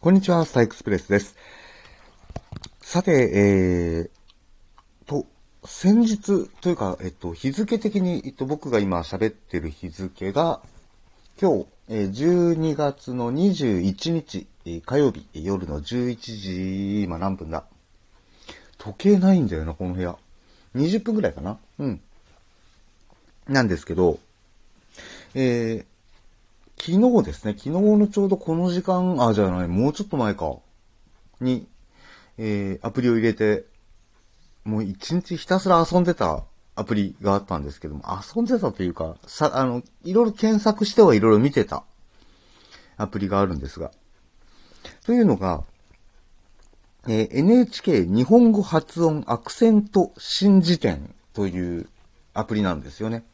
こんにちは、スタイクスプレスです。さて、えー、と、先日というか、えっと、日付的に、えっと、僕が今喋ってる日付が、今日、え、12月の21日、火曜日、夜の11時、今何分だ時計ないんだよな、この部屋。20分くらいかなうん。なんですけど、えー、昨日ですね、昨日のちょうどこの時間、あ、じゃない、もうちょっと前か、に、えー、アプリを入れて、もう一日ひたすら遊んでたアプリがあったんですけども、遊んでたというか、さ、あの、いろいろ検索してはいろいろ見てたアプリがあるんですが、というのが、えー、NHK 日本語発音アクセント新辞典というアプリなんですよね。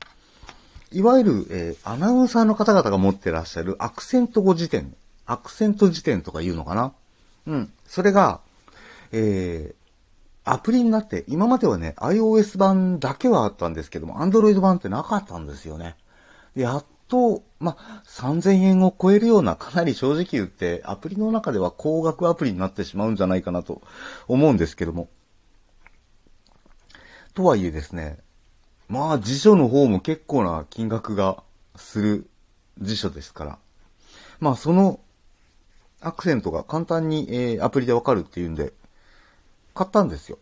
いわゆる、えー、アナウンサーの方々が持ってらっしゃるアクセント語辞典、アクセント辞典とか言うのかな？うん。それが、えー、アプリになって、今まではね、iOS 版だけはあったんですけども、Android 版ってなかったんですよね。やっと、ま3000円を超えるような、かなり正直言って、アプリの中では高額アプリになってしまうんじゃないかなと思うんですけども。とはいえですね、まあ辞書の方も結構な金額がする辞書ですから。まあそのアクセントが簡単に、えー、アプリでわかるっていうんで、買ったんですよ。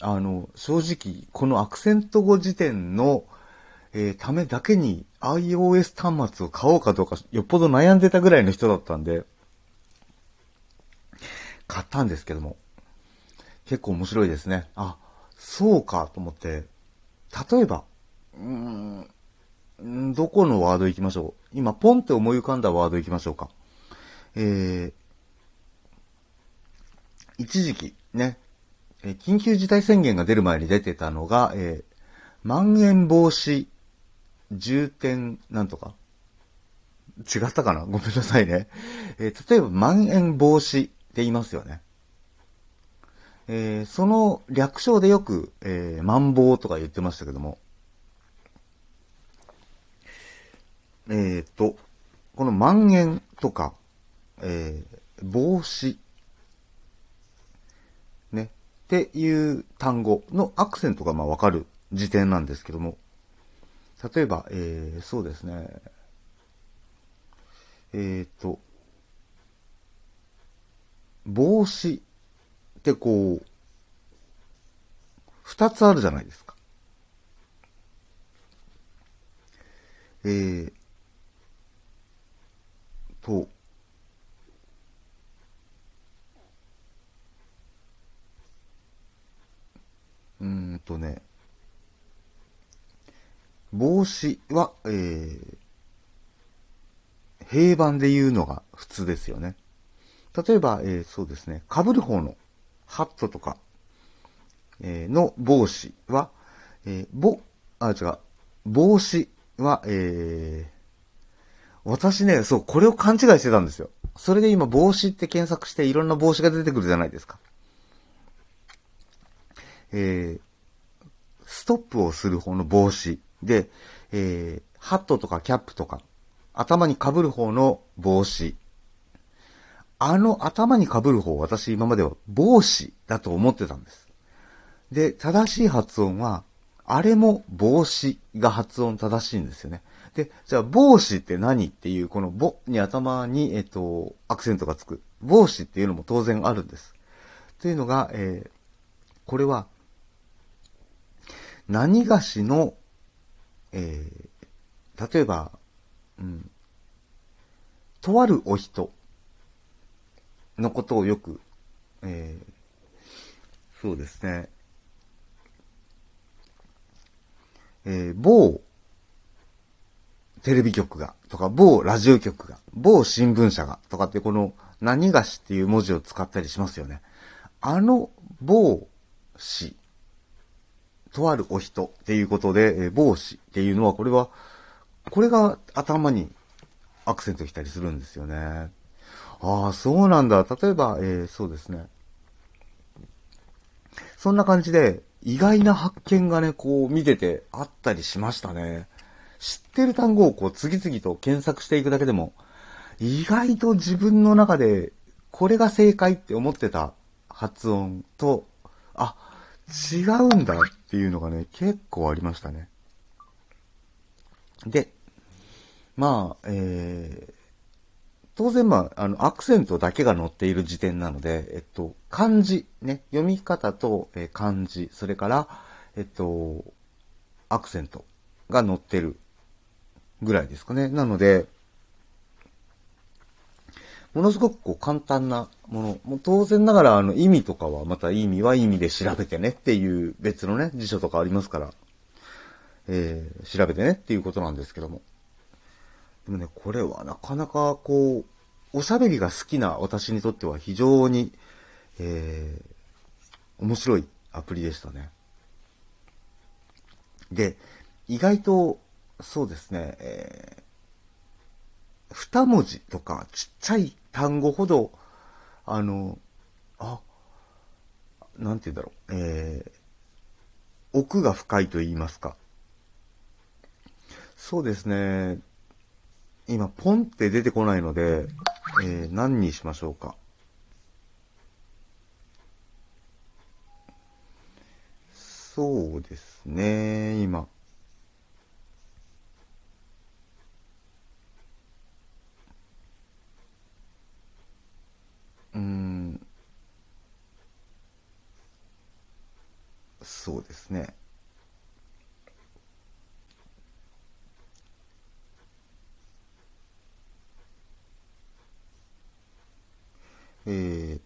あの、正直、このアクセント語辞典の、えー、ためだけに iOS 端末を買おうかどうか、よっぽど悩んでたぐらいの人だったんで、買ったんですけども、結構面白いですね。あ、そうかと思って、例えば、うん、どこのワード行きましょう？今、ポンって思い浮かんだワード行きましょうか。えー、一時期、ね、緊急事態宣言が出る前に出てたのが、えー、まん延防止重点なんとか違ったかな？ごめんなさいね。えー、例えば、まん延防止って言いますよね。えー、その略称でよく、えー、マンボウとか言ってましたけども、えっ、と、この蔓延とか、えー、防止、ね、っていう単語のアクセントがまあわかる時点なんですけども、例えば、えー、そうですね、えっ、と、帽子。ってこう、二つあるじゃないですか。えー、と、うんとね、帽子は、えー、平板で言うのが普通ですよね。例えば、えー、そうですね、被る方のハットとか、えー、の帽子は、えー、ぼ、あ、違う、帽子は、えー、私ね、そう、これを勘違いしてたんですよ。それで今、帽子って検索していろんな帽子が出てくるじゃないですか。えー、ストップをする方の帽子で、えー、ハットとかキャップとか、頭に被る方の帽子あの頭に被る方、私今までは帽子だと思ってたんです。で、正しい発音は、あれも帽子が発音正しいんですよね。で、じゃあ帽子って何っていう、このぼに頭に、えっと、アクセントがつく。帽子っていうのも当然あるんです。というのが、えー、これは、何がしの、えー、例えば、うん、とあるお人のことをよく、えー、そうですね、えー、某テレビ局が、とか、某ラジオ局が、某新聞社が、とかってこの、何がしっていう文字を使ったりしますよね。あの、某氏、とあるお人っていうことで、えー、某氏っていうのは、これは、これが頭にアクセント来たりするんですよね。ああ、そうなんだ。例えば、えー、そうですね。そんな感じで、意外な発見がね、こう見ててあったりしましたね。知ってる単語をこう次々と検索していくだけでも、意外と自分の中で、これが正解って思ってた発音と、あ、違うんだっていうのがね、結構ありましたね。で、まあ、えー、当然まあ、あの、アクセントだけが載っている時点なので、えっと、漢字、ね、読み方と、え、漢字、それから、えっと、アクセントが載ってるぐらいですかね。なので、ものすごくこう簡単なもの。もう当然ながらあの意味とかはまた意味は意味で調べてねっていう別のね、辞書とかありますから、えー、調べてねっていうことなんですけども。でもね、これはなかなかこう、おしゃべりが好きな私にとっては非常に、えー、面白いアプリでしたね。で、意外と、そうですね、えー、二文字とかちっちゃい単語ほど、あの、あ、なんて言うんだろう、えー、奥が深いと言いますか。そうですね。今、ポンって出てこないので、えー、何にしましょうか。そうですね、今。うん。そうですね。えー、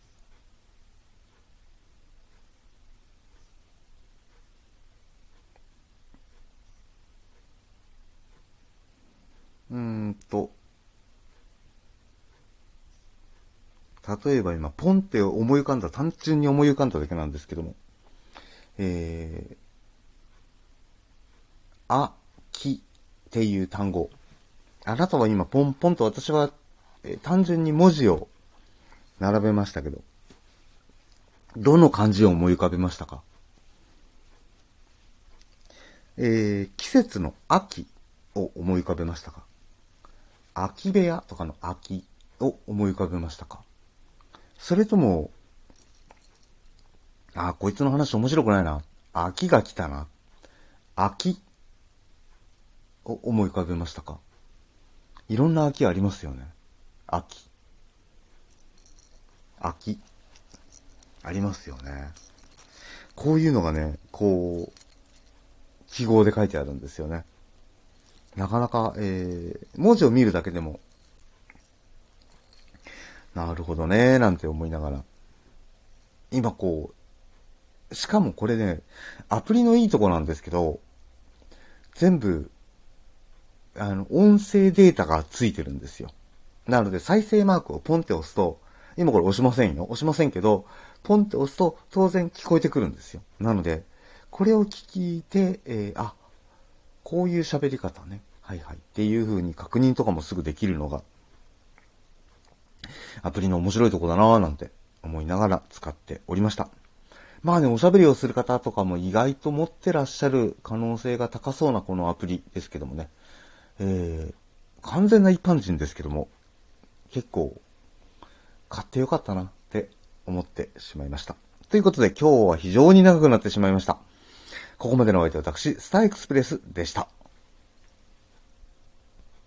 うんと、例えば今、ポンって思い浮かんだ、単純に思い浮かんだだけなんですけども、えー、あ、きっていう単語。あなたは今、ポンポンと私は、えー、単純に文字を並べましたけど、どの漢字を思い浮かべましたか？えー、季節の秋を思い浮かべましたか？秋部屋とかの秋を思い浮かべましたか？それとも、あ、こいつの話面白くないな。秋が来たな。秋を思い浮かべましたか？いろんな秋ありますよね。秋。秋。ありますよね。こういうのがね、こう、記号で書いてあるんですよね。なかなか、えー、文字を見るだけでも、なるほどね、なんて思いながら。今こう、しかもこれね、アプリのいいとこなんですけど、全部、あの、音声データがついてるんですよ。なので、再生マークをポンって押すと、今これ押しませんよ。押しませんけど、ポンって押すと当然聞こえてくるんですよ。なので、これを聞いて、えー、あ、こういう喋り方ね。はいはい。っていう風に確認とかもすぐできるのが、アプリの面白いとこだなぁなんて思いながら使っておりました。まあね、おしゃべりをする方とかも意外と持ってらっしゃる可能性が高そうなこのアプリですけどもね。えー、完全な一般人ですけども、結構買ってよかったなって思ってしまいました。ということで今日は非常に長くなってしまいました。ここまでのお相手は私、スターエクスプレスでした。